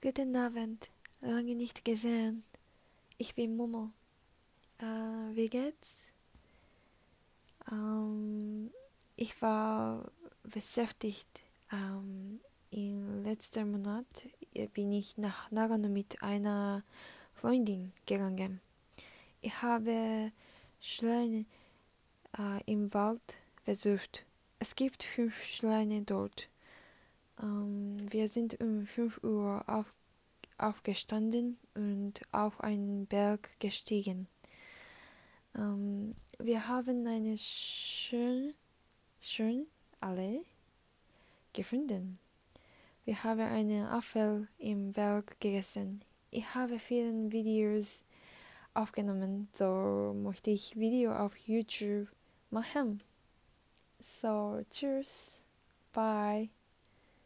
Guten Abend, lange nicht gesehen. Ich bin Momo. Äh, wie geht's? Ähm, ich war beschäftigt. Ähm, Im letzten Monat bin ich nach Nagano mit einer Freundin gegangen. Ich habe Schleine äh, im Wald besucht. Es gibt fünf Schleine dort. Ähm, wir sind um 5 Uhr auf, aufgestanden und auf einen Berg gestiegen. Ähm, wir haben eine schöne schön Allee gefunden. Wir haben einen Apfel im Berg gegessen. Ich habe viele Videos aufgenommen, so möchte ich Video auf YouTube machen. So, tschüss, bye.